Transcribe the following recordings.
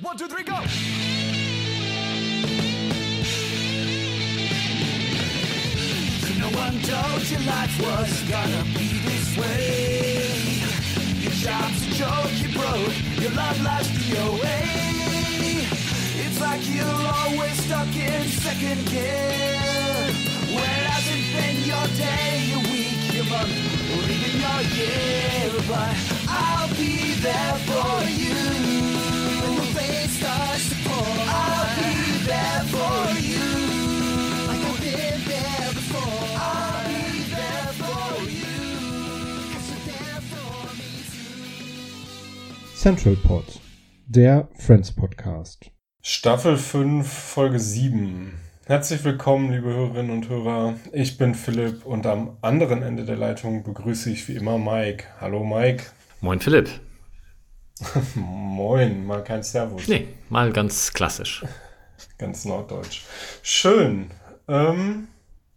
One, two, three, go! No one told you life was gonna be this way. Your job's a joke, you broke, your love life's DOA. It's like you're always stuck in second gear. When it hasn't been your day, your week, your month, or even your year. But I'll be there for you. Central Pod, der Friends Podcast. Staffel 5, Folge 7. Herzlich willkommen, liebe Hörerinnen und Hörer. Ich bin Philipp und am anderen Ende der Leitung begrüße ich wie immer Mike. Hallo Mike. Moin Philipp. Moin, mal kein Servus. Nee, mal ganz klassisch. Ganz norddeutsch. Schön. Ähm,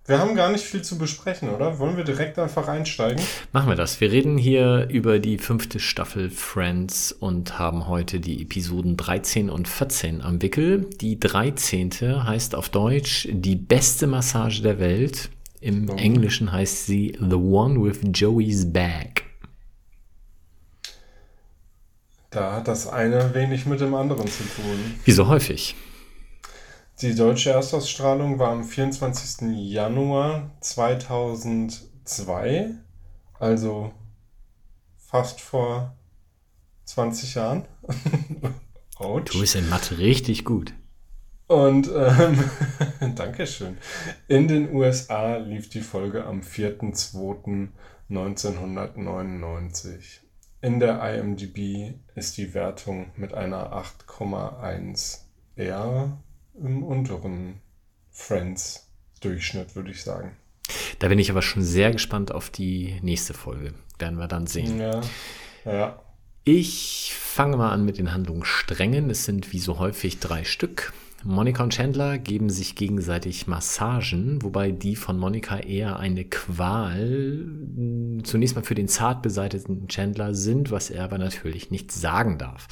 wir haben gar nicht viel zu besprechen, oder? Wollen wir direkt einfach einsteigen? Machen wir das. Wir reden hier über die fünfte Staffel Friends und haben heute die Episoden 13 und 14 am Wickel. Die 13. heißt auf Deutsch die beste Massage der Welt. Im Oh. Englischen heißt sie The One with Joey's Bag. Da hat das eine wenig mit dem anderen zu tun. Wie so häufig. Die deutsche Erstausstrahlung war am 24. Januar 2002, also fast vor 20 Jahren. Du bist in Mathe richtig gut. Und ähm, Dankeschön. In den USA lief die Folge am 4.2.1999. In der IMDb ist die Wertung mit einer 8,1 eher im unteren Friends-Durchschnitt, würde ich sagen. Da bin ich aber schon sehr gespannt auf die nächste Folge. Werden wir dann sehen. Ja, ja. Ich fange mal an mit den Handlungssträngen. Es sind wie so häufig drei Stück. Monika und Chandler geben sich gegenseitig Massagen, wobei die von Monika eher eine Qual zunächst mal für den zart beseiteten Chandler sind, was er aber natürlich nicht sagen darf.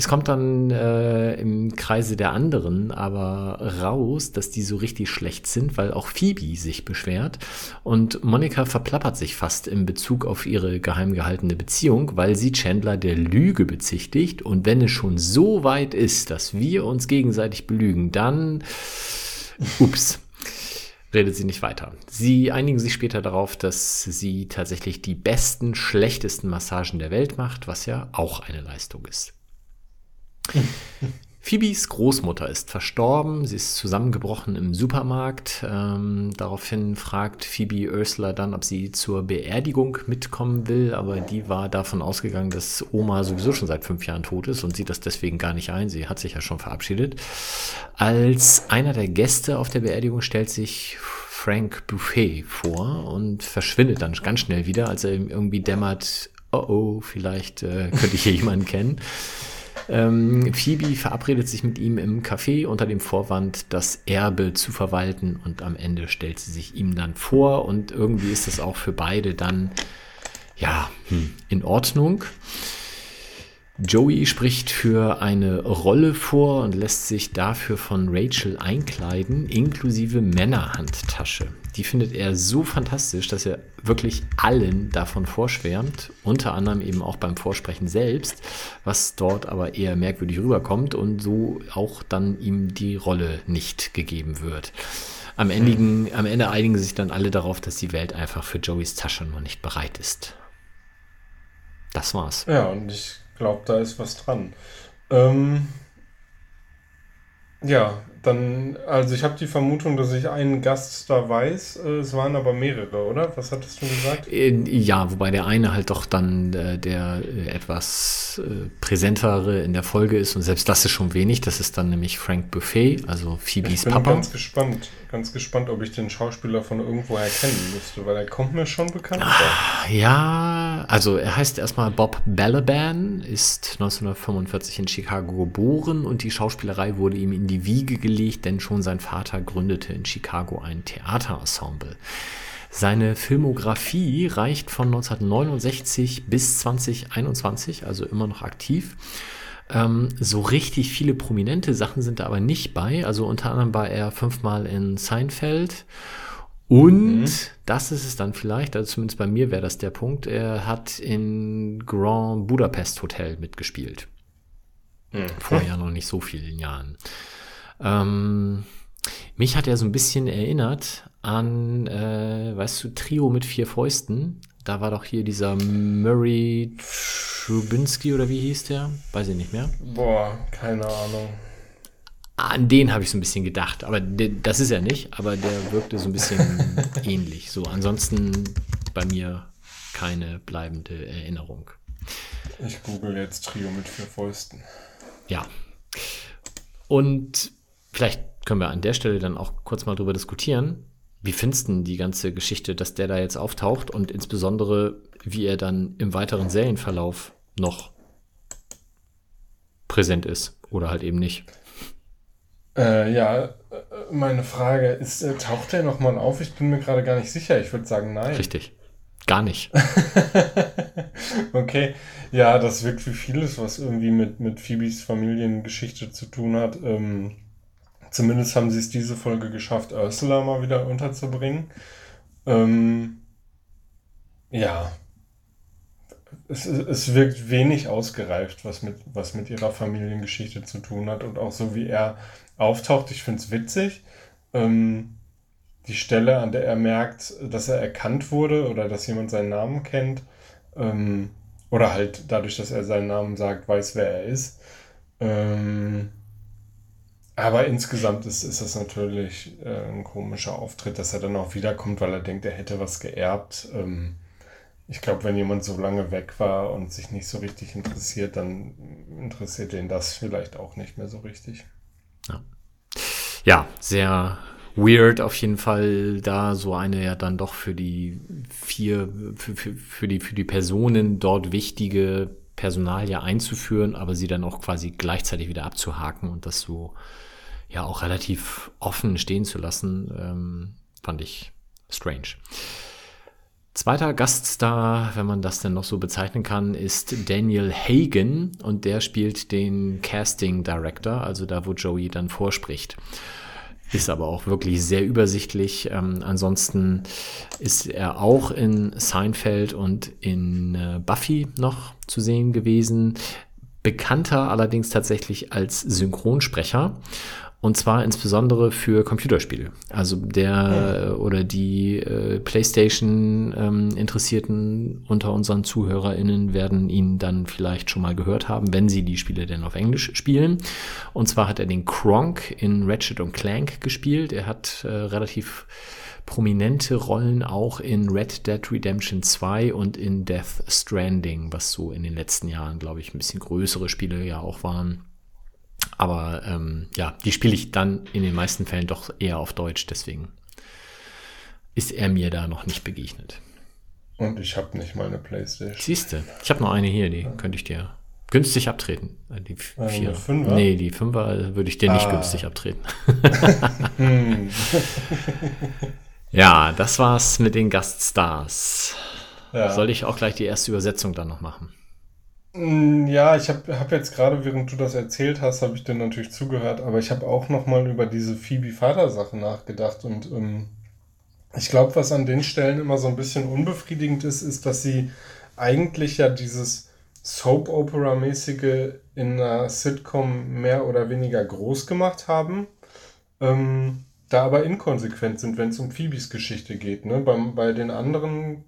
Es kommt dann äh, im Kreise der anderen aber raus, dass die so richtig schlecht sind, weil auch Phoebe sich beschwert. Und Monika verplappert sich fast in Bezug auf ihre geheim gehaltene Beziehung, weil sie Chandler der Lüge bezichtigt. Und wenn es schon so weit ist, dass wir uns gegenseitig belügen, dann... Ups redet sie nicht weiter. Sie einigen sich später darauf, dass sie tatsächlich die besten, schlechtesten Massagen der Welt macht, was ja auch eine Leistung ist. Phoebes Großmutter ist verstorben, sie ist zusammengebrochen im Supermarkt. Ähm, daraufhin fragt Phoebe Ursula dann, ob sie zur Beerdigung mitkommen will, aber die war davon ausgegangen, dass Oma sowieso schon seit fünf Jahren tot ist und sieht das deswegen gar nicht ein. Sie hat sich ja schon verabschiedet. Als einer der Gäste auf der Beerdigung stellt sich Frank Buffet vor und verschwindet dann ganz schnell wieder, als er ihm irgendwie dämmert, oh oh, vielleicht äh, könnte ich hier jemanden kennen. Ähm, Phoebe verabredet sich mit ihm im Café unter dem Vorwand, das Erbe zu verwalten und am Ende stellt sie sich ihm dann vor und irgendwie ist das auch für beide dann ja hm, in Ordnung. Joey spricht für eine Rolle vor und lässt sich dafür von Rachel einkleiden, inklusive Männerhandtasche. Die findet er so fantastisch, dass er wirklich allen davon vorschwärmt, unter anderem eben auch beim Vorsprechen selbst, was dort aber eher merkwürdig rüberkommt und so auch dann ihm die Rolle nicht gegeben wird. Am, Endigen, am Ende einigen sich dann alle darauf, dass die Welt einfach für Joeys Tasche noch nicht bereit ist. Das war's. Ja, und ich glaube, da ist was dran. Ähm, ja, dann, also ich habe die Vermutung, dass ich einen Gast da weiß. Äh, Es waren aber mehrere, oder? Was hattest du gesagt? Ja, wobei der eine halt doch dann äh, der äh, etwas äh, präsentere in der Folge ist und selbst das ist schon wenig. Das ist dann nämlich Frank Buffet, also Phoebes Ich bin Papa. ganz gespannt, ganz gespannt, ob ich den Schauspieler von irgendwoher kennen müsste, weil er kommt mir schon bekannt vor. Ja, also er heißt erstmal Bob Balaban, ist 1945 in Chicago geboren und die Schauspielerei wurde ihm in die Wiege gelegt, denn schon sein Vater gründete in Chicago ein Theaterensemble. Seine Filmografie reicht von 1969 bis 2021, also immer noch aktiv. Ähm, so richtig viele prominente Sachen sind da aber nicht bei. Also unter anderem war er fünfmal in Seinfeld. Und mhm. das ist es dann vielleicht, also zumindest bei mir wäre das der Punkt, er hat in Grand Budapest Hotel mitgespielt. Mhm. Vor ja noch nicht so vielen Jahren. Ähm, mich hat er so ein bisschen erinnert an, äh, weißt du, Trio mit vier Fäusten. Da war doch hier dieser Murray Trubinski oder wie hieß der? Weiß ich nicht mehr. Boah, keine Ahnung. An den habe ich so ein bisschen gedacht, aber das ist er nicht, aber der wirkte so ein bisschen ähnlich. So, ansonsten bei mir keine bleibende Erinnerung. Ich google jetzt Trio mit vier Fäusten. Ja. Und vielleicht können wir an der Stelle dann auch kurz mal drüber diskutieren. Wie findest du die ganze Geschichte, dass der da jetzt auftaucht und insbesondere, wie er dann im weiteren Serienverlauf noch präsent ist oder halt eben nicht? Äh, ja, äh, meine Frage ist, äh, taucht er nochmal auf? Ich bin mir gerade gar nicht sicher. Ich würde sagen, nein. Richtig. Gar nicht. okay. Ja, das wirkt wie vieles, was irgendwie mit, mit Phoebes Familiengeschichte zu tun hat. Ähm, Zumindest haben sie es diese Folge geschafft, Ursula mal wieder unterzubringen. Ähm, ja. Es, es wirkt wenig ausgereift, was mit, was mit ihrer Familiengeschichte zu tun hat. Und auch so wie er auftaucht, ich finde es witzig. Ähm, die Stelle, an der er merkt, dass er erkannt wurde oder dass jemand seinen Namen kennt. Ähm, oder halt dadurch, dass er seinen Namen sagt, weiß, wer er ist. Ähm, aber insgesamt ist, ist das natürlich äh, ein komischer Auftritt, dass er dann auch wiederkommt, weil er denkt, er hätte was geerbt. Ähm, ich glaube, wenn jemand so lange weg war und sich nicht so richtig interessiert, dann interessiert ihn das vielleicht auch nicht mehr so richtig. Ja, ja sehr weird auf jeden Fall, da so eine ja dann doch für die vier, für, für, für, die, für die Personen dort wichtige Personalie einzuführen, aber sie dann auch quasi gleichzeitig wieder abzuhaken und das so ja auch relativ offen stehen zu lassen, ähm, fand ich strange. Zweiter Gaststar, wenn man das denn noch so bezeichnen kann, ist Daniel Hagen und der spielt den Casting Director, also da, wo Joey dann vorspricht. Ist aber auch wirklich sehr übersichtlich. Ähm, ansonsten ist er auch in Seinfeld und in äh, Buffy noch zu sehen gewesen. Bekannter allerdings tatsächlich als Synchronsprecher. Und zwar insbesondere für Computerspiele. Also der ja. oder die äh, PlayStation-Interessierten ähm, unter unseren ZuhörerInnen werden ihn dann vielleicht schon mal gehört haben, wenn sie die Spiele denn auf Englisch spielen. Und zwar hat er den Kronk in Ratchet und Clank gespielt. Er hat äh, relativ prominente Rollen auch in Red Dead Redemption 2 und in Death Stranding, was so in den letzten Jahren, glaube ich, ein bisschen größere Spiele ja auch waren. Aber ähm, ja, die spiele ich dann in den meisten Fällen doch eher auf Deutsch, deswegen ist er mir da noch nicht begegnet. Und ich habe nicht mal eine Playstation. Siehste, ich habe noch eine hier, die ja. könnte ich dir günstig abtreten. Äh, die vier. Fünfer? Nee, die Fünfer würde ich dir nicht ah. günstig abtreten. ja, das war's mit den Gaststars. Ja. Soll ich auch gleich die erste Übersetzung dann noch machen? Mm, ja, ich habe hab jetzt gerade, während du das erzählt hast, habe ich dir natürlich zugehört, aber ich habe auch nochmal über diese Phoebe-Vater-Sache nachgedacht und ähm, ich glaube, was an den Stellen immer so ein bisschen unbefriedigend ist, ist, dass sie eigentlich ja dieses Soap-Opera-mäßige in einer Sitcom mehr oder weniger groß gemacht haben, ähm, da aber inkonsequent sind, wenn es um Phoebes Geschichte geht. Ne? Bei, bei den anderen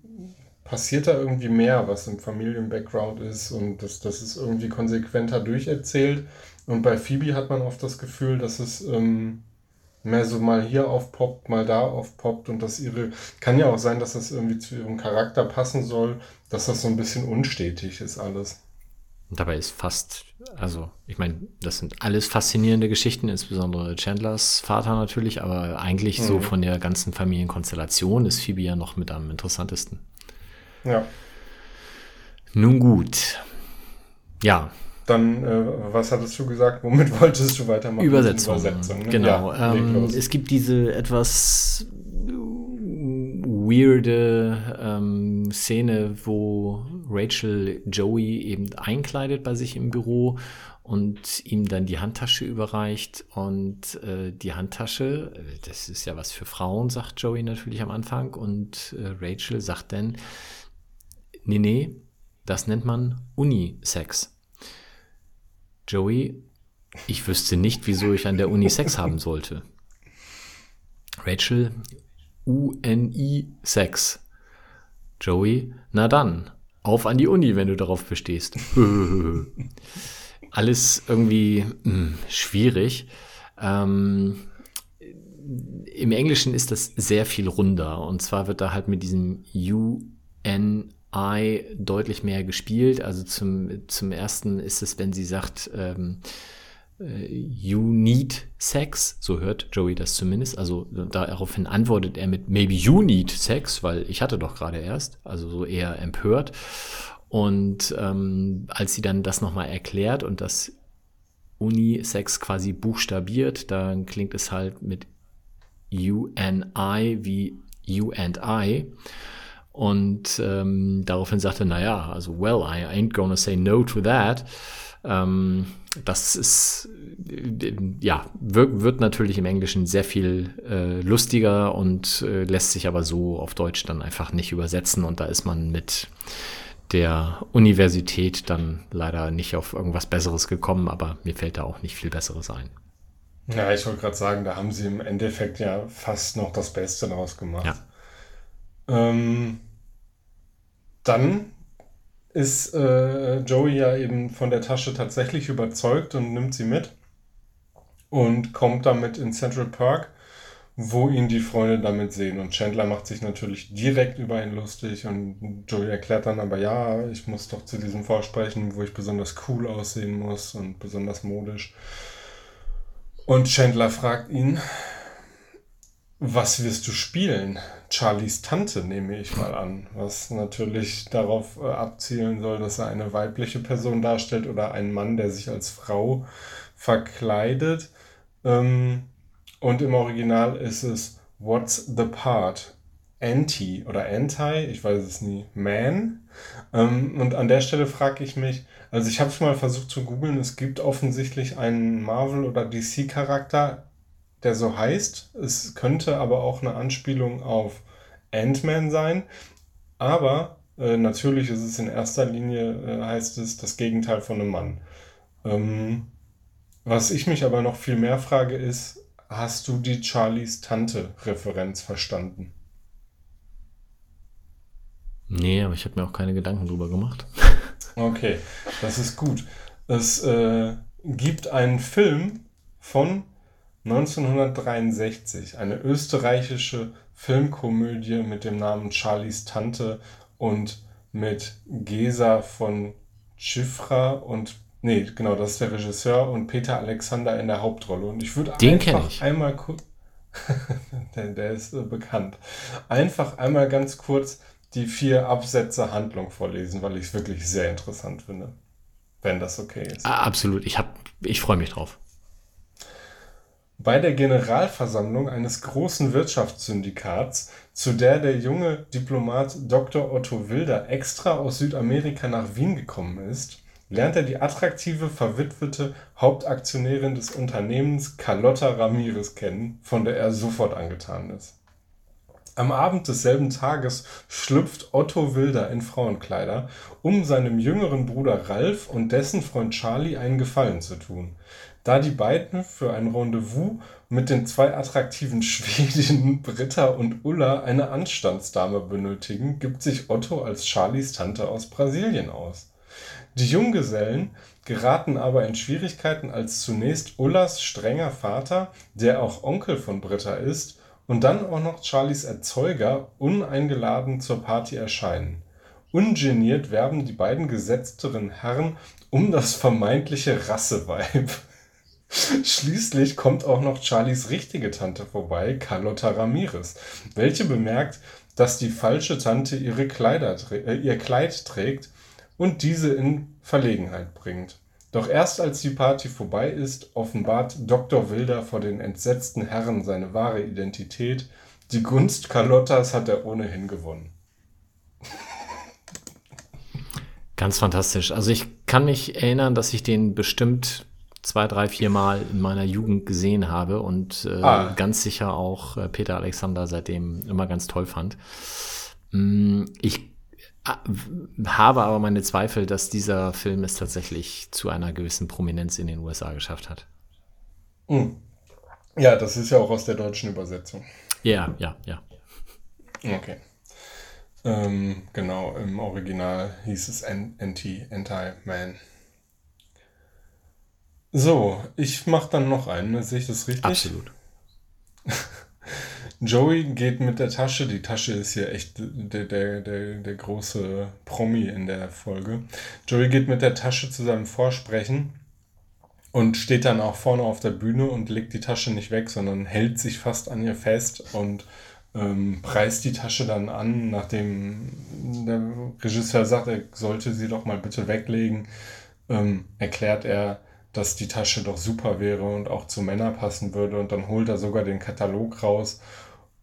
passiert da irgendwie mehr, was im Familien-Background ist und das, das ist irgendwie konsequenter durcherzählt. Und bei Phoebe hat man oft das Gefühl, dass es ähm, mehr so mal hier aufpoppt, mal da aufpoppt und dass ihre, kann ja auch sein, dass das irgendwie zu ihrem Charakter passen soll, dass das so ein bisschen unstetig ist alles. Und dabei ist fast, also ich meine, das sind alles faszinierende Geschichten, insbesondere Chandlers Vater natürlich, aber eigentlich mhm. so von der ganzen Familienkonstellation ist Phoebe ja noch mit am interessantesten. Ja. Nun gut. Ja. Dann, äh, was hattest du gesagt? Womit wolltest du weitermachen? Übersetzung. Übersetzung ne? Genau. Ja, ähm, es gibt diese etwas weirde ähm, Szene, wo Rachel Joey eben einkleidet bei sich im Büro und ihm dann die Handtasche überreicht. Und äh, die Handtasche, das ist ja was für Frauen, sagt Joey natürlich am Anfang. Und äh, Rachel sagt dann, nee, nee, das nennt man Unisex. Joey, ich wüsste nicht, wieso ich an der Uni Sex haben sollte. Rachel, UNI-Sex. Joey, na dann, auf an die Uni, wenn du darauf bestehst. Alles irgendwie mh, hm, schwierig. Ähm, Im Englischen ist das sehr viel runder. Und zwar wird da halt mit diesem UNI deutlich mehr gespielt. Also zum, zum ersten ist es, wenn sie sagt, ähm, äh, You need sex, so hört Joey das zumindest. Also daraufhin antwortet er mit Maybe you need sex, weil ich hatte doch gerade erst, also so eher empört. Und ähm, als sie dann das nochmal erklärt und das Unisex quasi buchstabiert, dann klingt es halt mit UNI wie You and I. Und ähm, daraufhin sagte, naja, also well, I ain't gonna say no to that. Ähm, das ist, ja, wird, wird, natürlich im Englischen sehr viel äh, lustiger und äh, lässt sich aber so auf Deutsch dann einfach nicht übersetzen. Und da ist man mit der Universität dann leider nicht auf irgendwas Besseres gekommen, aber mir fällt da auch nicht viel Besseres ein. Ja, ich wollte gerade sagen, da haben sie im Endeffekt ja fast noch das Beste draus gemacht. Ja. Ähm, dann ist äh, Joey ja eben von der Tasche tatsächlich überzeugt und nimmt sie mit und kommt damit in Central Park, wo ihn die Freunde damit sehen. Und Chandler macht sich natürlich direkt über ihn lustig und Joey erklärt dann aber, ja, ich muss doch zu diesem Vorsprechen, wo ich besonders cool aussehen muss und besonders modisch. Und Chandler fragt ihn, was wirst du spielen? Charlies Tante nehme ich mal an, was natürlich darauf äh, abzielen soll, dass er eine weibliche Person darstellt oder einen Mann, der sich als Frau verkleidet. Ähm, und im Original ist es What's the part? Anti oder Anti, ich weiß es nie, Man. Ähm, und an der Stelle frage ich mich, also ich habe es mal versucht zu googeln, es gibt offensichtlich einen Marvel- oder DC-Charakter, der so heißt. Es könnte aber auch eine Anspielung auf Ant-Man sein. Aber äh, natürlich ist es in erster Linie, äh, heißt es, das Gegenteil von einem Mann. Ähm, was ich mich aber noch viel mehr frage, ist, hast du die Charlies Tante-Referenz verstanden? Nee, aber ich habe mir auch keine Gedanken drüber gemacht. okay, das ist gut. Es äh, gibt einen Film von 1963 eine österreichische Filmkomödie mit dem Namen Charlies Tante und mit Gesa von Schifra und nee, genau, das ist der Regisseur und Peter Alexander in der Hauptrolle. Und ich würde einfach ich. einmal kurz, der, der ist äh, bekannt, einfach einmal ganz kurz die vier Absätze Handlung vorlesen, weil ich es wirklich sehr interessant finde. Wenn das okay ist. Ah, absolut, ich, ich freue mich drauf. Bei der Generalversammlung eines großen Wirtschaftssyndikats, zu der der junge Diplomat Dr. Otto Wilder extra aus Südamerika nach Wien gekommen ist, lernt er die attraktive, verwitwete Hauptaktionärin des Unternehmens Carlotta Ramirez kennen, von der er sofort angetan ist. Am Abend desselben Tages schlüpft Otto Wilder in Frauenkleider, um seinem jüngeren Bruder Ralf und dessen Freund Charlie einen Gefallen zu tun da die beiden für ein Rendezvous mit den zwei attraktiven Schwedinnen Britta und Ulla eine Anstandsdame benötigen, gibt sich Otto als Charlies Tante aus Brasilien aus. Die Junggesellen geraten aber in Schwierigkeiten, als zunächst Ullas strenger Vater, der auch Onkel von Britta ist, und dann auch noch Charlies Erzeuger uneingeladen zur Party erscheinen. Ungeniert werben die beiden gesetzteren Herren um das vermeintliche Rasseweib. Schließlich kommt auch noch Charlies richtige Tante vorbei, Carlotta Ramirez, welche bemerkt, dass die falsche Tante ihre Kleider, äh, ihr Kleid trägt und diese in Verlegenheit bringt. Doch erst als die Party vorbei ist, offenbart Dr. Wilder vor den entsetzten Herren seine wahre Identität. Die Gunst Carlottas hat er ohnehin gewonnen. Ganz fantastisch. Also ich kann mich erinnern, dass ich den bestimmt zwei, drei, vier Mal in meiner Jugend gesehen habe und äh, ah. ganz sicher auch äh, Peter Alexander seitdem immer ganz toll fand. Mm, ich äh, habe aber meine Zweifel, dass dieser Film es tatsächlich zu einer gewissen Prominenz in den USA geschafft hat. Mhm. Ja, das ist ja auch aus der deutschen Übersetzung. Ja, ja, ja. Okay. Ähm, genau, im Original hieß es Anti, Anti-Man. So, ich mache dann noch einen, sehe ich das richtig? Absolut. Joey geht mit der Tasche, die Tasche ist hier echt der, der, der, der große Promi in der Folge. Joey geht mit der Tasche zu seinem Vorsprechen und steht dann auch vorne auf der Bühne und legt die Tasche nicht weg, sondern hält sich fast an ihr fest und ähm, preist die Tasche dann an, nachdem der Regisseur sagt, er sollte sie doch mal bitte weglegen, ähm, erklärt er, dass die Tasche doch super wäre und auch zu Männern passen würde. Und dann holt er sogar den Katalog raus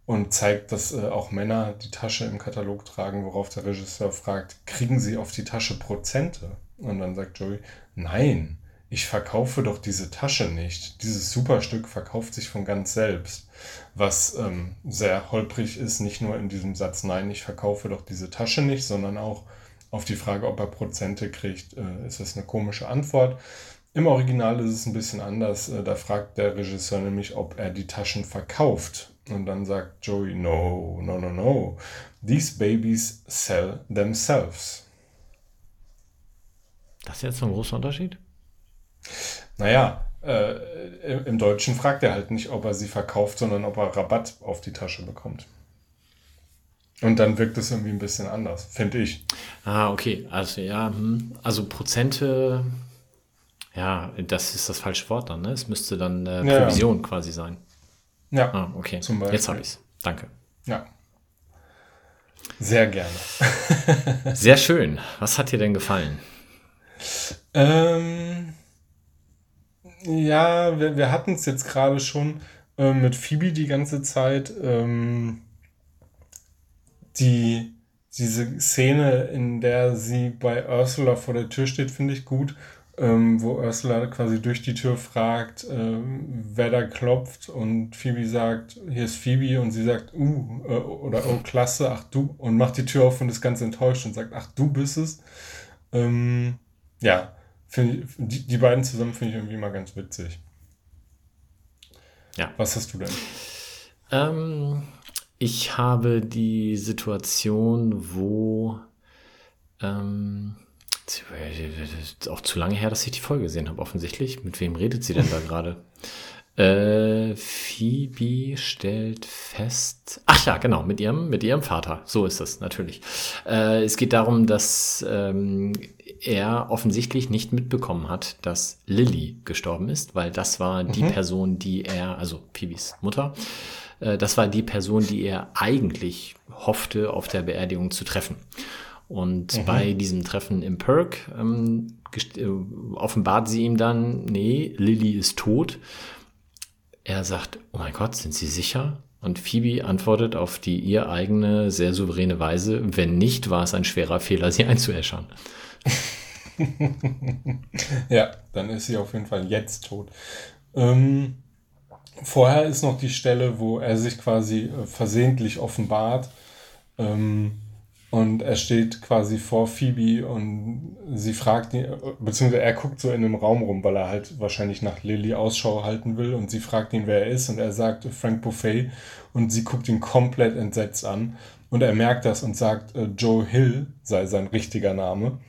und zeigt, dass äh, auch Männer die Tasche im Katalog tragen, worauf der Regisseur fragt, kriegen sie auf die Tasche Prozente? Und dann sagt Joey, nein, ich verkaufe doch diese Tasche nicht. Dieses Superstück verkauft sich von ganz selbst. Was ähm, sehr holprig ist, nicht nur in diesem Satz, nein, ich verkaufe doch diese Tasche nicht, sondern auch auf die Frage, ob er Prozente kriegt, äh, ist das eine komische Antwort. Im Original ist es ein bisschen anders. Äh, da fragt der Regisseur nämlich, ob er die Taschen verkauft. Und dann sagt Joey, no, no, no, no. These babies sell themselves. Das ist jetzt so ein großer Unterschied? Naja, äh, im Deutschen fragt er halt nicht, ob er sie verkauft, sondern ob er Rabatt auf die Tasche bekommt. Und dann wirkt es irgendwie ein bisschen anders, finde ich. Ah, okay. Also ja, hm. also Prozente ja, das ist das falsche Wort dann, ne? Es müsste dann äh, Provision ja. quasi sein. Ja. Ah, okay. Zum Jetzt habe ich es. Danke. Ja. Sehr gerne. Sehr schön. Was hat dir denn gefallen? Ähm, ja, wir, wir hatten es jetzt gerade schon äh, mit Phoebe die ganze Zeit. Ähm, die, diese Szene, in der sie bei Ursula vor der Tür steht, finde ich gut ähm, wo Ursula quasi durch die Tür fragt, ähm, wer da klopft und Phoebe sagt, hier ist Phoebe und sie sagt, uh, äh, oder oh, klasse, ach du, und macht die Tür auf und ist ganz enttäuscht und sagt, ach du bist es. Ähm, ja, ich, die, die beiden zusammen finde ich irgendwie mal ganz witzig. Ja. Was hast du denn? Ähm, ich habe die Situation, wo ähm, ist auch zu lange her, dass ich die Folge gesehen habe, offensichtlich. Mit wem redet sie denn da gerade? Äh, Phoebe stellt fest. Ach ja, genau, mit ihrem, mit ihrem Vater. So ist es natürlich. Äh, es geht darum, dass ähm, er offensichtlich nicht mitbekommen hat, dass Lily gestorben ist, weil das war die mhm. Person, die er, also Phoebes Mutter, äh, das war die Person, die er eigentlich hoffte, auf der Beerdigung zu treffen. Und mhm. bei diesem Treffen im Perk ähm, äh, offenbart sie ihm dann, nee, Lilly ist tot. Er sagt, oh mein Gott, sind Sie sicher? Und Phoebe antwortet auf die ihr eigene, sehr souveräne Weise, wenn nicht, war es ein schwerer Fehler, sie einzuäschern. ja, dann ist sie auf jeden Fall jetzt tot. Ähm, vorher ist noch die Stelle, wo er sich quasi äh, versehentlich offenbart. Ähm, und er steht quasi vor Phoebe und sie fragt ihn, beziehungsweise er guckt so in dem Raum rum, weil er halt wahrscheinlich nach Lily Ausschau halten will und sie fragt ihn, wer er ist und er sagt Frank Buffet und sie guckt ihn komplett entsetzt an und er merkt das und sagt, äh, Joe Hill sei sein richtiger Name.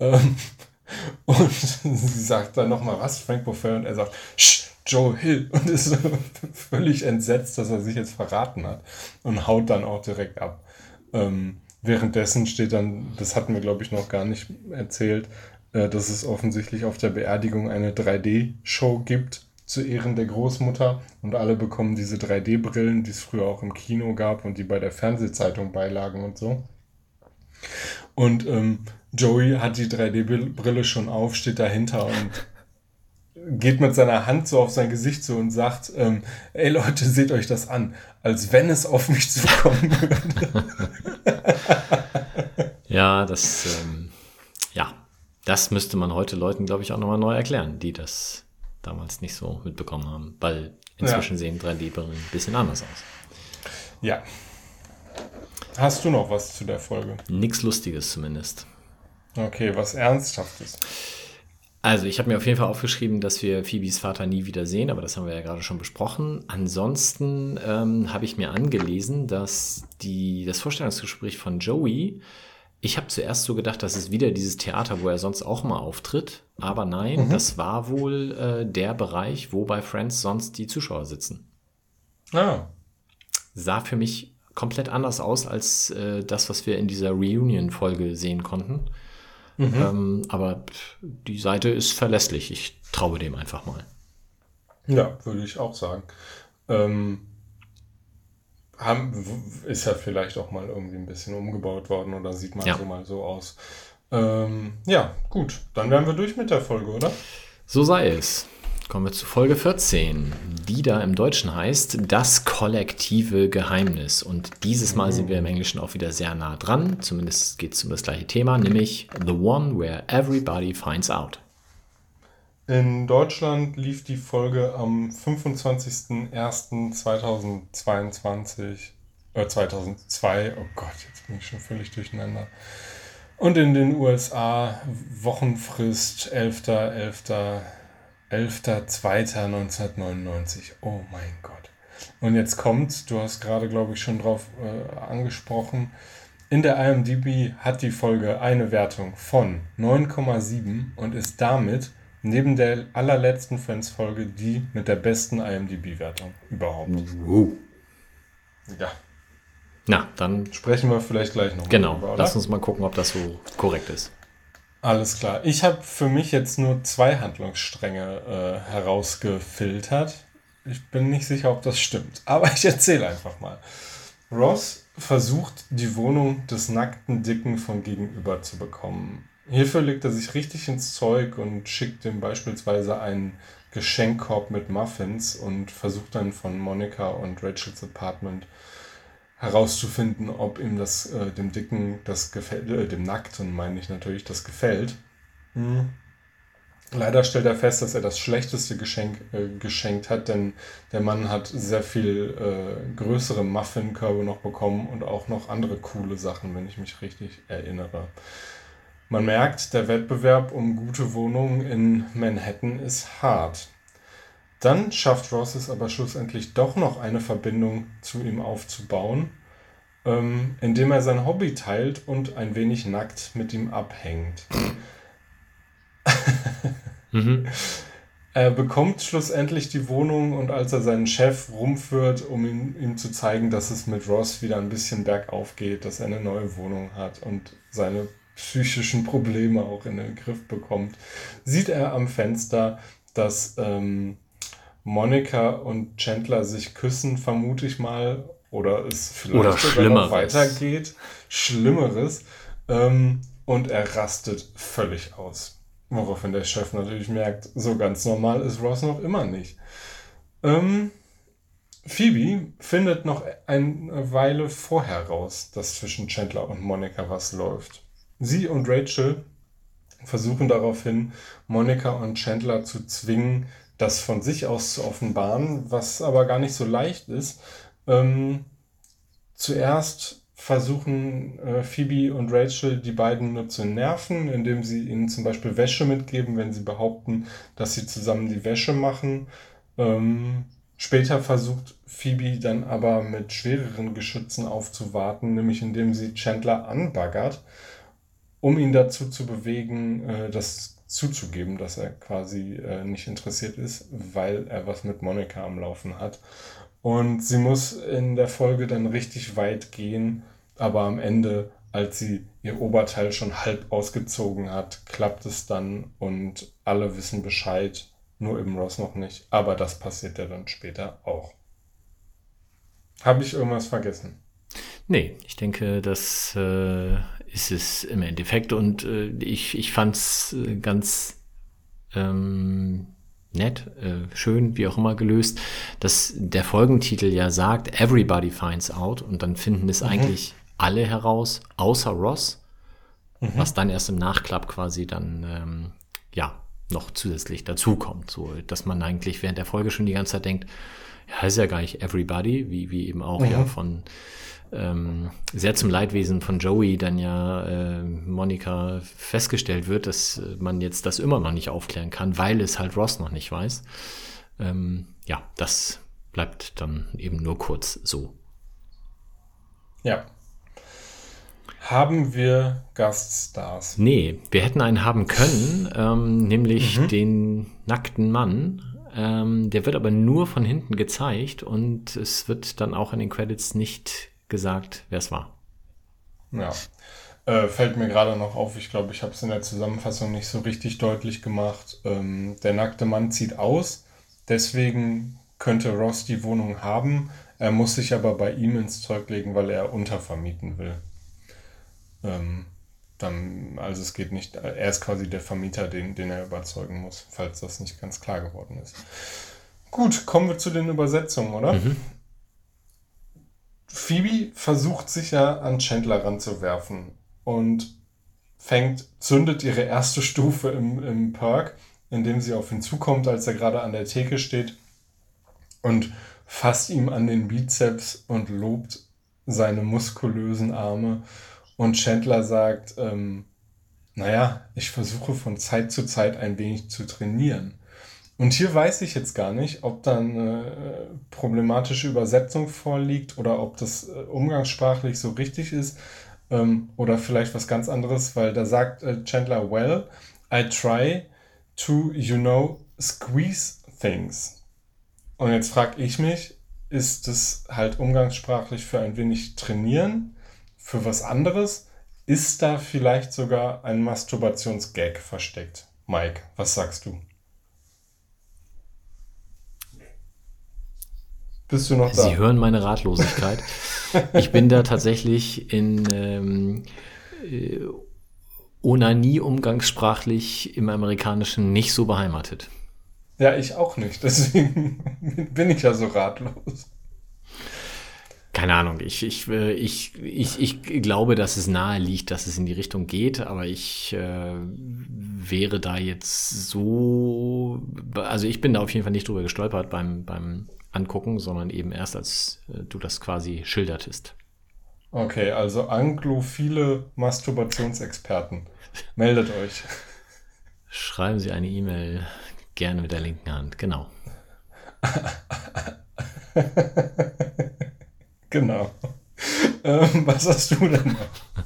Ähm, und sie sagt dann nochmal, was, Frank Buffet? Und er sagt, Sch, Joe Hill und ist völlig entsetzt, dass er sich jetzt verraten hat und haut dann auch direkt ab. Ähm, Währenddessen steht dann, das hatten wir glaube ich noch gar nicht erzählt, äh, dass es offensichtlich auf der Beerdigung eine 3D-Show gibt zu Ehren der Großmutter und alle bekommen diese 3D-Brillen, die es früher auch im Kino gab und die bei der Fernsehzeitung beilagen und so. Und ähm, Joey hat die 3D-Brille schon auf, steht dahinter und geht mit seiner Hand so auf sein Gesicht so und sagt, ähm, ey Leute, seht euch das an, als wenn es auf mich zukommen würde. ja, das, ähm, ja, das müsste man heute Leuten, glaube ich, auch nochmal neu erklären, die das damals nicht so mitbekommen haben, weil inzwischen Ja. sehen 3D-Brillen ein bisschen anders aus. Ja. Hast du noch was zu der Folge? Nichts Lustiges zumindest. Okay, was Ernsthaftes. Also, ich habe mir auf jeden Fall aufgeschrieben, dass wir Phoebes Vater nie wieder sehen, aber das haben wir ja gerade schon besprochen. Ansonsten ähm, habe ich mir angelesen, dass die, das Vorstellungsgespräch von Joey, ich habe zuerst so gedacht, das ist wieder dieses Theater, wo er sonst auch mal auftritt, aber nein, das war wohl äh, der Bereich, wo bei Friends sonst die Zuschauer sitzen. Ah, Sah für mich komplett anders aus als äh, das, was wir in dieser Reunion-Folge sehen konnten. Ähm, aber die Seite ist verlässlich. Ich traue dem einfach mal. ja, würde ich auch sagen. Ähm, haben, ist ja vielleicht auch mal irgendwie ein bisschen umgebaut worden oder sieht mal Ja. so mal so aus. Ähm, ja, gut. Dann wären wir durch mit der Folge, oder? So sei es. Kommen wir zu Folge 14, die da im Deutschen heißt Das kollektive Geheimnis. Und dieses Mal sind wir im Englischen auch wieder sehr nah dran. Zumindest geht es um das gleiche Thema, nämlich The One Where Everybody Finds Out. In Deutschland lief die Folge am 25.01.2022, äh 2002, oh Gott, jetzt bin ich schon völlig durcheinander. Und in den USA Wochenfrist 11.11. 11.02.1999. Oh mein Gott. Und jetzt kommt, du hast gerade, glaube ich, schon drauf äh, angesprochen, in der IMDb hat die Folge eine Wertung von 9,7 und ist damit neben der allerletzten Friends-Folge die mit der besten IMDb-Wertung überhaupt. Ja, Na, dann sprechen wir vielleicht gleich noch genau. drüber, oder? Lass uns mal gucken, ob das so korrekt ist. Alles klar. Ich habe für mich jetzt nur zwei Handlungsstränge äh, herausgefiltert. Ich bin nicht sicher, ob das stimmt, aber ich erzähle einfach mal. Ross versucht, die Wohnung des nackten Dicken von gegenüber zu bekommen. Hierfür legt er sich richtig ins Zeug und schickt ihm beispielsweise einen Geschenkkorb mit Muffins und versucht dann von Monica und Rachels Apartment herauszufinden, ob ihm das äh, dem Dicken das gefällt, äh, dem Nackten meine ich natürlich, das gefällt. Hm. Leider stellt er fest, dass er das schlechteste Geschenk äh, geschenkt hat, denn der Mann hat sehr viel äh, größere Muffinkörbe noch bekommen und auch noch andere coole Sachen, wenn ich mich richtig erinnere. Man merkt, der Wettbewerb um gute Wohnungen in Manhattan ist hart. Dann schafft Ross es aber schlussendlich doch noch eine Verbindung zu ihm aufzubauen, ähm, indem er sein Hobby teilt und ein wenig nackt mit ihm abhängt. Mhm. Er bekommt schlussendlich die Wohnung und als er seinen Chef rumführt, um ihm, ihm zu zeigen, dass es mit Ross wieder ein bisschen bergauf geht, dass er eine neue Wohnung hat und seine psychischen Probleme auch in den Griff bekommt, sieht er am Fenster, dass ähm, Monika und Chandler sich küssen, vermute ich mal, oder es vielleicht Oder sogar noch Schlimmeres. weitergeht. Schlimmeres. Ähm, und er rastet völlig aus. Woraufhin der Chef natürlich merkt, so ganz normal ist Ross noch immer nicht. Ähm, Phoebe findet noch eine Weile vorher raus, dass zwischen Chandler und Monika was läuft. Sie und Rachel versuchen daraufhin, Monika und Chandler zu zwingen, das von sich aus zu offenbaren, was aber gar nicht so leicht ist. Ähm, zuerst versuchen äh, Phoebe und Rachel die beiden nur zu nerven, indem sie ihnen zum Beispiel Wäsche mitgeben, wenn sie behaupten, dass sie zusammen die Wäsche machen. Ähm, später versucht Phoebe dann aber mit schwereren Geschützen aufzuwarten, nämlich indem sie Chandler anbaggert, um ihn dazu zu bewegen, äh, das zuzugeben, dass er quasi äh, nicht interessiert ist, weil er was mit Monika am Laufen hat. Und sie muss in der Folge dann richtig weit gehen, aber am Ende, als sie ihr Oberteil schon halb ausgezogen hat, klappt es dann und alle wissen Bescheid, nur eben Ross noch nicht. Aber das passiert ja dann später auch. Habe ich irgendwas vergessen? Nee, ich denke, das äh, ist es im Endeffekt und äh, ich, ich fand es ganz ähm, nett, äh, schön, wie auch immer gelöst, dass der Folgentitel ja sagt, Everybody finds out und dann finden es eigentlich alle heraus, außer Ross. was dann erst im Nachklapp quasi dann, ähm, ja, noch zusätzlich dazukommt. So, dass man eigentlich während der Folge schon die ganze Zeit denkt, ja, ist ja gar nicht everybody, wie, wie eben auch ja von ähm, sehr zum Leidwesen von Joey dann ja äh, Monika festgestellt wird, dass man jetzt das immer noch nicht aufklären kann, weil es halt Ross noch nicht weiß. Ähm, ja, das bleibt dann eben nur kurz so. Ja. Haben wir Gaststars? Nee, wir hätten einen haben können, ähm, nämlich mhm. den nackten Mann. Ähm, der wird aber nur von hinten gezeigt und es wird dann auch in den Credits nicht gesagt, wer es war. Ja. Äh, fällt mir gerade noch auf, ich glaube, ich habe es in der Zusammenfassung nicht so richtig deutlich gemacht. Ähm, der nackte Mann zieht aus, deswegen könnte Ross die Wohnung haben. Er muss sich aber bei ihm ins Zeug legen, weil er untervermieten will. Ähm, dann, also es geht nicht, er ist quasi der Vermieter, den, den er überzeugen muss, falls das nicht ganz klar geworden ist. Gut, kommen wir zu den Übersetzungen, oder? Mhm. Phoebe versucht sich ja an Chandler ranzuwerfen und fängt, zündet ihre erste Stufe im, im Perk, indem sie auf ihn zukommt, als er gerade an der Theke steht und fasst ihm an den Bizeps und lobt seine muskulösen Arme. Und Chandler sagt, ähm, naja, ich versuche von Zeit zu Zeit ein wenig zu trainieren. Und hier weiß ich jetzt gar nicht, ob da eine äh, problematische Übersetzung vorliegt oder ob das äh, umgangssprachlich so richtig ist ähm, oder vielleicht was ganz anderes, weil da sagt äh, Chandler, well, I try to, you know, squeeze things. Und jetzt frage ich mich, ist das halt umgangssprachlich für ein wenig trainieren, für was anderes? Ist da vielleicht sogar ein Masturbationsgag versteckt? Mike, was sagst du? Bist du noch da? Sie hören meine Ratlosigkeit. ich bin da tatsächlich in ähm, äh, Onanie umgangssprachlich im Amerikanischen nicht so beheimatet. Ja, ich auch nicht. Deswegen bin ich ja so ratlos. Keine Ahnung, ich, ich, äh, ich, ich, ich glaube, dass es nahe liegt, dass es in die Richtung geht, aber ich äh, wäre da jetzt so, also ich bin da auf jeden Fall nicht drüber gestolpert beim, beim angucken, sondern eben erst als äh, du das quasi schildertest. Okay, also anglophile Masturbationsexperten. Meldet euch. Schreiben Sie eine E-Mail gerne mit der linken Hand, genau. genau. Ähm, was hast du denn noch?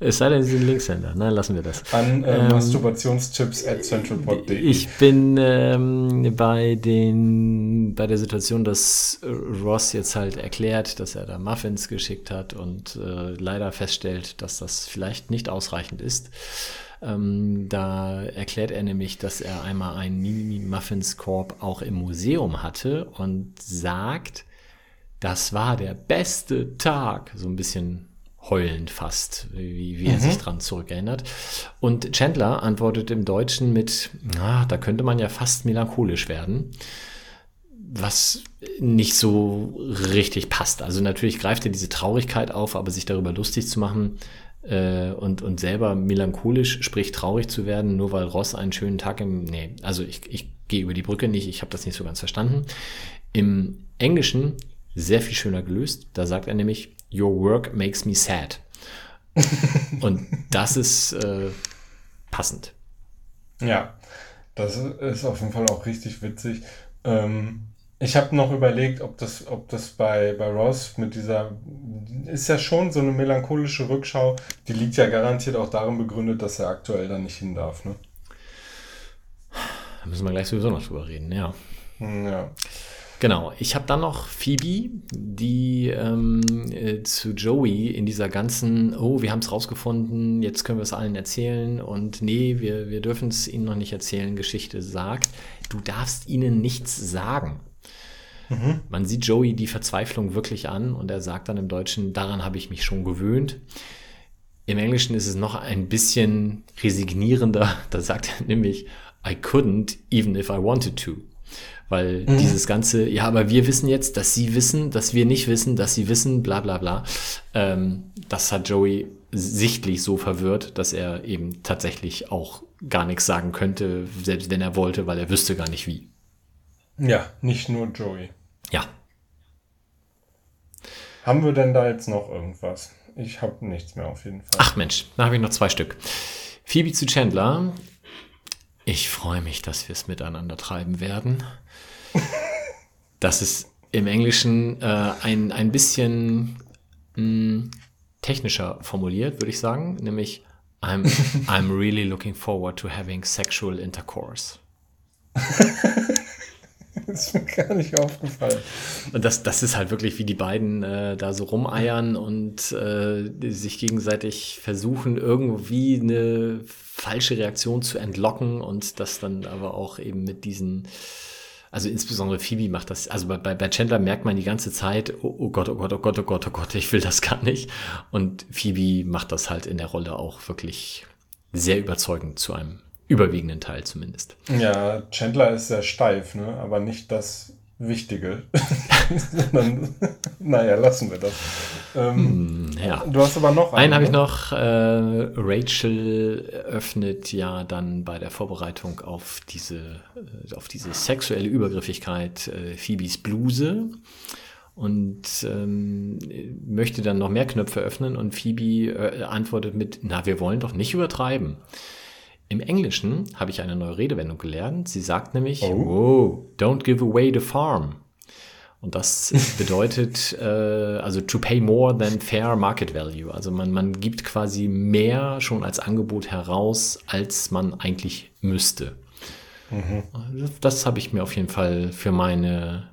Es sei denn, Sie sind Linkshänder. Nein, lassen wir das. An äh, ähm, Masturbationstipps at centralpod.de. Ich bin ähm, bei, den, bei der Situation, dass Ross jetzt halt erklärt, dass er da Muffins geschickt hat und äh, leider feststellt, dass das vielleicht nicht ausreichend ist. Ähm, da erklärt er nämlich, dass er einmal einen Mini-Muffins-Korb auch im Museum hatte und sagt, das war der beste Tag. So ein bisschen heulend fast, wie, wie er mhm. sich dran zurückerinnert. Und Chandler antwortet im Deutschen mit, ah, da könnte man ja fast melancholisch werden. Was nicht so richtig passt. Also natürlich greift er diese Traurigkeit auf, aber sich darüber lustig zu machen äh, und, und selber melancholisch, sprich traurig zu werden, nur weil Ross einen schönen Tag im. Nee, also ich, ich gehe über die Brücke nicht, ich habe das nicht so ganz verstanden. Im Englischen sehr viel schöner gelöst. Da sagt er nämlich, Your work makes me sad. Und das ist äh, passend. Ja, das ist auf jeden Fall auch richtig witzig. Ähm, ich habe noch überlegt, ob das, ob das bei, bei Ross mit dieser, ist ja schon so eine melancholische Rückschau, die liegt ja garantiert auch darin begründet, dass er aktuell da nicht hin darf. Ne? Da müssen wir gleich sowieso noch drüber reden, ja. Ja. Genau, ich habe dann noch Phoebe, die ähm, äh, zu Joey in dieser ganzen, oh, wir haben es rausgefunden, jetzt können wir es allen erzählen und nee, wir, wir dürfen es ihnen noch nicht erzählen, Geschichte sagt, du darfst ihnen nichts sagen. Mhm. Man sieht Joey die Verzweiflung wirklich an und er sagt dann im Deutschen, daran habe ich mich schon gewöhnt. Im Englischen ist es noch ein bisschen resignierender, da sagt er nämlich, I couldn't even if I wanted to. Weil mhm. dieses ganze, ja, aber wir wissen jetzt, dass sie wissen, dass wir nicht wissen, dass sie wissen, bla bla bla. Ähm, das hat Joey sichtlich so verwirrt, dass er eben tatsächlich auch gar nichts sagen könnte, selbst wenn er wollte, weil er wüsste gar nicht wie. Ja, nicht nur Joey. Ja. Haben wir denn da jetzt noch irgendwas? Ich habe nichts mehr auf jeden Fall. Ach Mensch, da habe ich noch zwei Stück. Phoebe zu Chandler. Ich freue mich, dass wir es miteinander treiben werden. Das ist im Englischen äh, ein, ein bisschen mh, technischer formuliert, würde ich sagen, nämlich I'm, I'm really looking forward to having sexual intercourse. Das ist mir gar nicht aufgefallen. Und das, das ist halt wirklich, wie die beiden äh, da so rumeiern und äh, sich gegenseitig versuchen, irgendwie eine falsche Reaktion zu entlocken und das dann aber auch eben mit diesen, also insbesondere Phoebe macht das, also bei, bei Chandler merkt man die ganze Zeit, oh, oh Gott, oh Gott, oh Gott, oh Gott, oh Gott, ich will das gar nicht. Und Phoebe macht das halt in der Rolle auch wirklich sehr überzeugend zu einem überwiegenden Teil zumindest. Ja, Chandler ist sehr steif, ne? aber nicht das Wichtige. Sondern, naja, lassen wir das. Ähm, Ja. Du hast aber noch Einen habe ich ne? noch. Äh, Rachel öffnet ja dann bei der Vorbereitung auf diese, äh, auf diese sexuelle Übergriffigkeit äh, Phoebes Bluse und ähm, möchte dann noch mehr Knöpfe öffnen und Phoebe äh, antwortet mit, na, wir wollen doch nicht übertreiben. Im Englischen habe ich eine neue Redewendung gelernt. Sie sagt nämlich, oh, don't give away the farm. Und das bedeutet, äh, also to pay more than fair market value. Also man, man gibt quasi mehr schon als Angebot heraus, als man eigentlich müsste. Das, das habe ich mir auf jeden Fall für meine,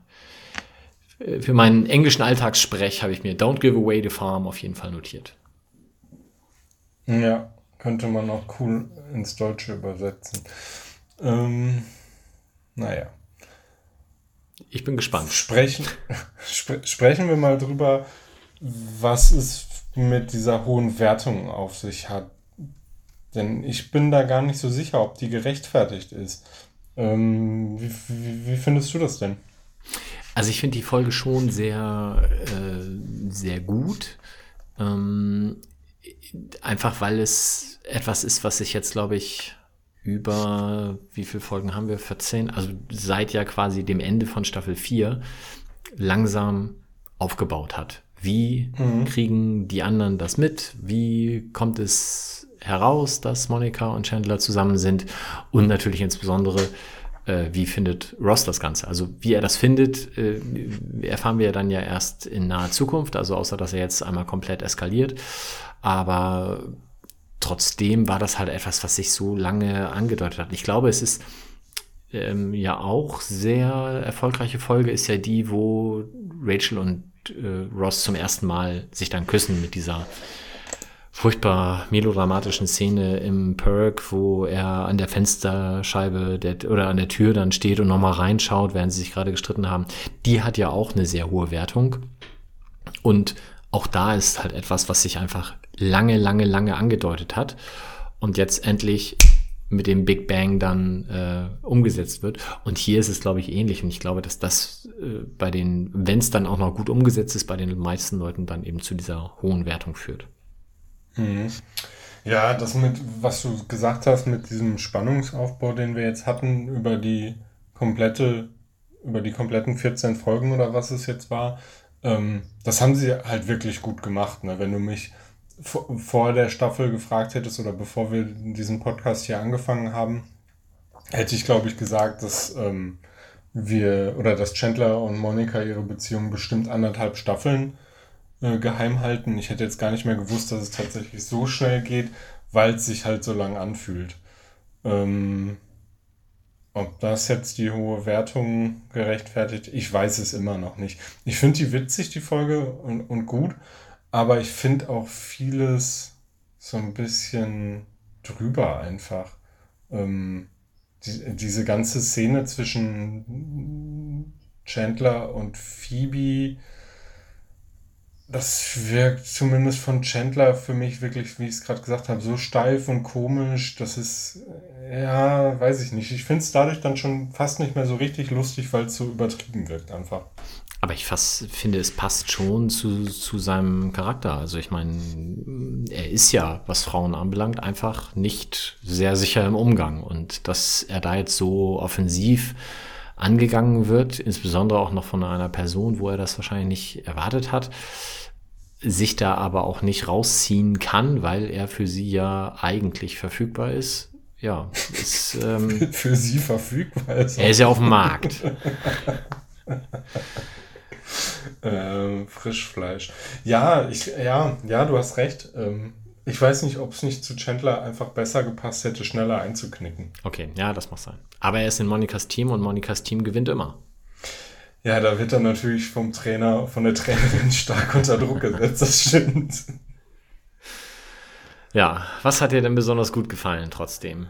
für meinen englischen Alltagssprech habe ich mir Don't give away the farm auf jeden Fall notiert. Ja, könnte man auch cool ins Deutsche übersetzen. Ähm, naja. Ich bin gespannt. Sprechen, spre sprechen wir mal drüber, was es mit dieser hohen Wertung auf sich hat. Denn ich bin da gar nicht so sicher, ob die gerechtfertigt ist. Ähm, wie, wie, wie findest du das denn? Also ich finde die Folge schon sehr, äh, sehr gut. Ähm, einfach weil es etwas ist, was sich jetzt, glaube ich, über, wie viele Folgen haben wir? 14? Also seit ja quasi dem Ende von Staffel 4 langsam aufgebaut hat. Wie kriegen die anderen das mit? Wie kommt es heraus, dass Monika und Chandler zusammen sind? Und natürlich insbesondere, äh, wie findet Ross das Ganze? Also wie er das findet, äh, erfahren wir dann ja erst in naher Zukunft, also außer dass er jetzt einmal komplett eskaliert. Aber trotzdem war das halt etwas, was sich so lange angedeutet hat. Ich glaube, es ist ähm, ja auch sehr erfolgreiche Folge, ist ja die, wo Rachel und äh, Ross zum ersten Mal sich dann küssen mit dieser furchtbar melodramatischen Szene im Perk, wo er an der Fensterscheibe der, oder an der Tür dann steht und nochmal reinschaut, während sie sich gerade gestritten haben. Die hat ja auch eine sehr hohe Wertung. Und auch da ist halt etwas, was sich einfach lange, lange, lange angedeutet hat und jetzt endlich mit dem Big Bang dann äh, umgesetzt wird. Und hier ist es, glaube ich, ähnlich. Und ich glaube, dass das äh, bei den, wenn es dann auch noch gut umgesetzt ist, bei den meisten Leuten dann eben zu dieser hohen Wertung führt. Ja, das mit, was du gesagt hast, mit diesem Spannungsaufbau, den wir jetzt hatten, über die komplette, über die kompletten 14 Folgen oder was es jetzt war, ähm, das haben sie halt wirklich gut gemacht. Ne? Wenn du mich vor, der Staffel gefragt hättest oder bevor wir diesen Podcast hier angefangen haben, hätte ich, glaube ich, gesagt, dass ähm, wir oder dass Chandler und Monika ihre Beziehung bestimmt anderthalb Staffeln äh, geheim halten. Ich hätte jetzt gar nicht mehr gewusst, dass es tatsächlich so schnell geht, weil es sich halt so lang anfühlt. Ähm, ob das jetzt die hohe Wertung gerechtfertigt, ich weiß es immer noch nicht. Ich finde die witzig, die Folge, und, und gut, aber ich finde auch vieles so ein bisschen drüber einfach. Ähm, die, diese ganze Szene zwischen Chandler und Phoebe, das wirkt zumindest von Chandler für mich wirklich, wie ich es gerade gesagt habe, so steif und komisch. Das ist, ja, weiß ich nicht. Ich finde es dadurch dann schon fast nicht mehr so richtig lustig, weil es so übertrieben wirkt einfach. Aber ich fast finde, es passt schon zu, zu seinem Charakter. Also ich meine, er ist ja, was Frauen anbelangt, einfach nicht sehr sicher im Umgang. Und dass er da jetzt so offensiv angegangen wird, insbesondere auch noch von einer Person, wo er das wahrscheinlich nicht erwartet hat, sich da aber auch nicht rausziehen kann, weil er für sie ja eigentlich verfügbar ist. Ja, ist, ähm, für sie verfügbar ist. Er ist ja auf dem Markt. ähm, Frischfleisch. Ja, ich, ja, ja, du hast recht. Ähm, ich weiß nicht, ob es nicht zu Chandler einfach besser gepasst hätte, schneller einzuknicken. Okay, ja, das muss sein. Aber er ist in Monikas Team und Monikas Team gewinnt immer. Ja, da wird er natürlich vom Trainer, von der Trainerin stark unter Druck gesetzt, das stimmt. Ja, was hat dir denn besonders gut gefallen trotzdem?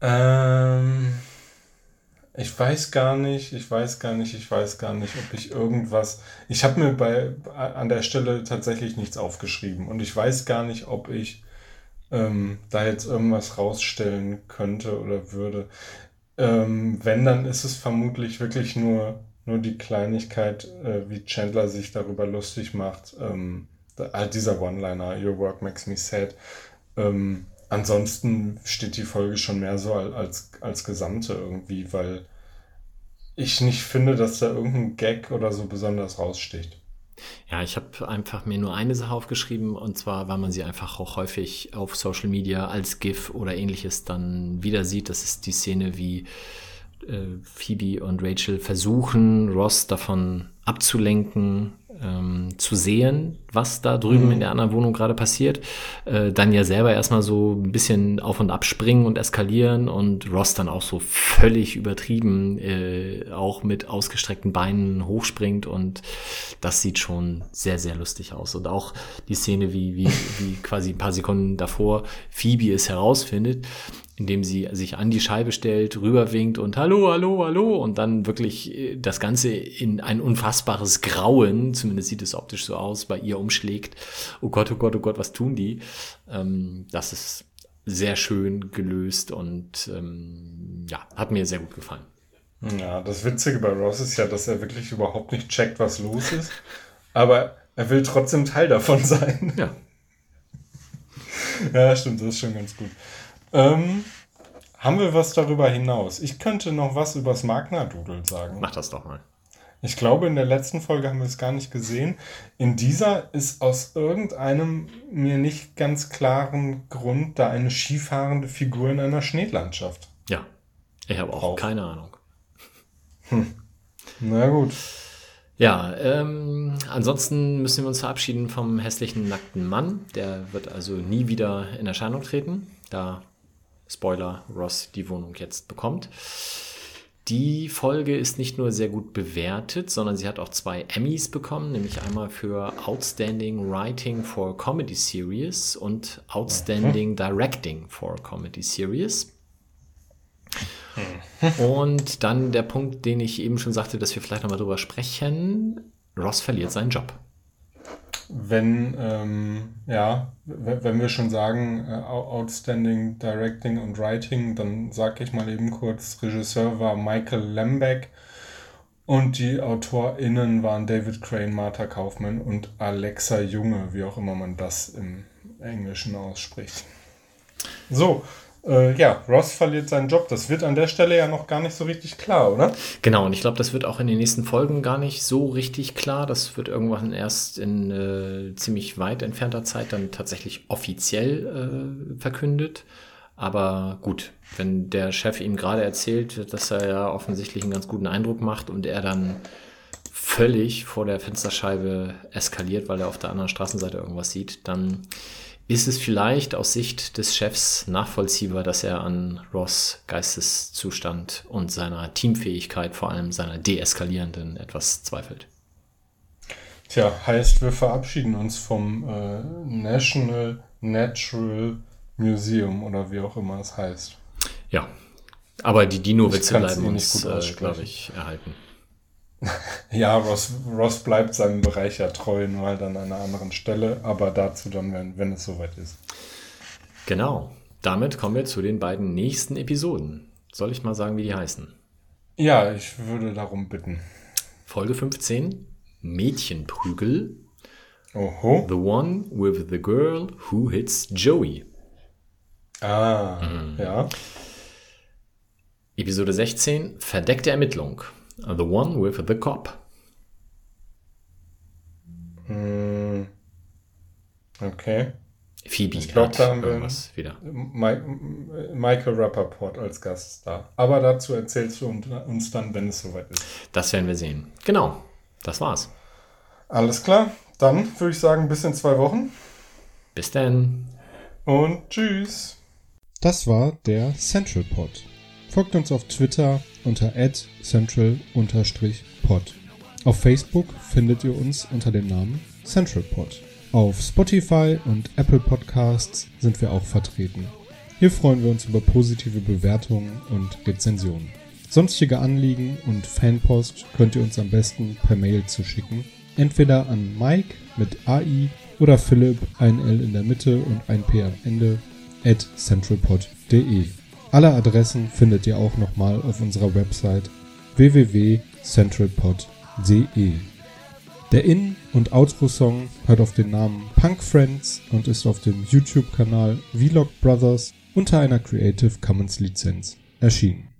Ähm, ich weiß gar nicht, ich weiß gar nicht, ich weiß gar nicht, ob ich irgendwas. Ich habe mir bei an der Stelle tatsächlich nichts aufgeschrieben und ich weiß gar nicht, ob ich ähm, da jetzt irgendwas rausstellen könnte oder würde. Ähm, wenn, dann ist es vermutlich wirklich nur, nur die Kleinigkeit, äh, wie Chandler sich darüber lustig macht. Ähm, da, halt dieser One-Liner, Your work makes me sad. Ähm, ansonsten steht die Folge schon mehr so als, als Gesamte irgendwie, weil ich nicht finde, dass da irgendein Gag oder so besonders raussticht. Ja, ich habe einfach mir nur eine Sache aufgeschrieben und zwar, weil man sie einfach auch häufig auf Social Media als GIF oder ähnliches dann wieder sieht. Das ist die Szene, wie äh, Phoebe und Rachel versuchen, Ross davon abzulenken, ähm, zu sehen, was da drüben mhm. in der anderen Wohnung gerade passiert. Äh, dann ja selber erstmal so ein bisschen auf und ab springen und eskalieren und Ross dann auch so völlig übertrieben, äh, auch mit ausgestreckten Beinen hochspringt und das sieht schon sehr, sehr lustig aus. Und auch die Szene, wie, wie, wie quasi ein paar Sekunden davor Phoebe es herausfindet, indem sie sich an die Scheibe stellt, rüberwinkt und Hallo, hallo, hallo und dann wirklich äh, das Ganze in ein unfassbares Grauen, zumindest sieht es optisch so aus, bei ihr umschlägt. Oh Gott, oh Gott, oh Gott, was tun die? Ähm, das ist sehr schön gelöst und ähm, ja, hat mir sehr gut gefallen. Ja, das Witzige bei Ross ist ja, dass er wirklich überhaupt nicht checkt, was los ist, aber er will trotzdem Teil davon sein. Ja. ja, stimmt, das ist schon ganz gut. Ähm, haben wir was darüber hinaus? Ich könnte noch was übers Magna-Doodle sagen. Mach das doch mal. Ich glaube, in der letzten Folge haben wir es gar nicht gesehen. In dieser ist aus irgendeinem mir nicht ganz klaren Grund da eine skifahrende Figur in einer Schneelandschaft. Ja, ich habe auch Drauf. keine Ahnung. Hm. Na gut. Ja, ähm, ansonsten müssen wir uns verabschieden vom hässlichen nackten Mann. Der wird also nie wieder in Erscheinung treten. Da Spoiler, Ross die Wohnung jetzt bekommt. Die Folge ist nicht nur sehr gut bewertet, sondern sie hat auch zwei Emmys bekommen, nämlich einmal für Outstanding Writing for Comedy Series und Outstanding mhm. Directing for Comedy Series. Mhm. Und dann der Punkt, den ich eben schon sagte, dass wir vielleicht nochmal drüber sprechen. Ross verliert seinen Job wenn, ähm, ja, wenn wir schon sagen, äh, Outstanding Directing und Writing, dann sage ich mal eben kurz, Regisseur war Michael Lembeck und die AutorInnen waren David Crane, Martha Kaufmann und Alexa Junge, wie auch immer man das im Englischen ausspricht. So, äh, ja, Ross verliert seinen Job. Das wird an der Stelle ja noch gar nicht so richtig klar, oder? Genau, und ich glaube, das wird auch in den nächsten Folgen gar nicht so richtig klar. Das wird irgendwann erst in äh, ziemlich weit entfernter Zeit dann tatsächlich offiziell äh, verkündet. Aber gut, wenn der Chef ihm gerade erzählt, dass er ja offensichtlich einen ganz guten Eindruck macht und er dann völlig vor der Fensterscheibe eskaliert, weil er auf der anderen Straßenseite irgendwas sieht, dann ist es vielleicht aus Sicht des Chefs nachvollziehbar, dass er an Ross Geisteszustand und seiner Teamfähigkeit, vor allem seiner deeskalierenden, etwas zweifelt. Tja, heißt, wir verabschieden uns vom äh, National Natural Museum oder wie auch immer es heißt. Ja, aber die Dino-Witze bleiben uns, äh, glaube ich, erhalten. Ja, Ross, Ross bleibt seinem Bereich ja treu, nur halt an einer anderen Stelle, aber dazu dann, wenn, wenn es soweit ist. Genau. Damit kommen wir zu den beiden nächsten Episoden. Soll ich mal sagen, wie die heißen? Ja, ich würde darum bitten. Folge 15, Mädchenprügel. Oho. The one with the girl who hits Joey. Ah, ja. Episode 16, verdeckte Ermittlung. The one with the cop. Hm. Okay. Phoebe Ich glaub, hat da haben wir- irgendwas wieder. Mi Michael Rappaport als Gaststar. Aber dazu erzählst du uns dann, wenn es soweit ist. Das werden wir sehen. Genau, das war's. Alles klar. Dann würde ich sagen, bis in zwei Wochen. Bis dann. Und tschüss. Das war der Central Pod. Folgt uns auf Twitter unter central-pod. Auf Facebook findet ihr uns unter dem Namen Central Pod. Auf Spotify und Apple Podcasts sind wir auch vertreten. Hier freuen wir uns über positive Bewertungen und Rezensionen. Sonstige Anliegen und Fanpost könnt ihr uns am besten per Mail zuschicken. Entweder an Mike mit AI oder Philipp, ein L in der Mitte und ein P am Ende, at centralpod.de. Alle Adressen findet ihr auch nochmal auf unserer Website www.centralpod.de. Der In- und Outro-Song hört auf den Namen Punk Friends und ist auf dem YouTube-Kanal Vlog Brothers unter einer Creative Commons Lizenz erschienen.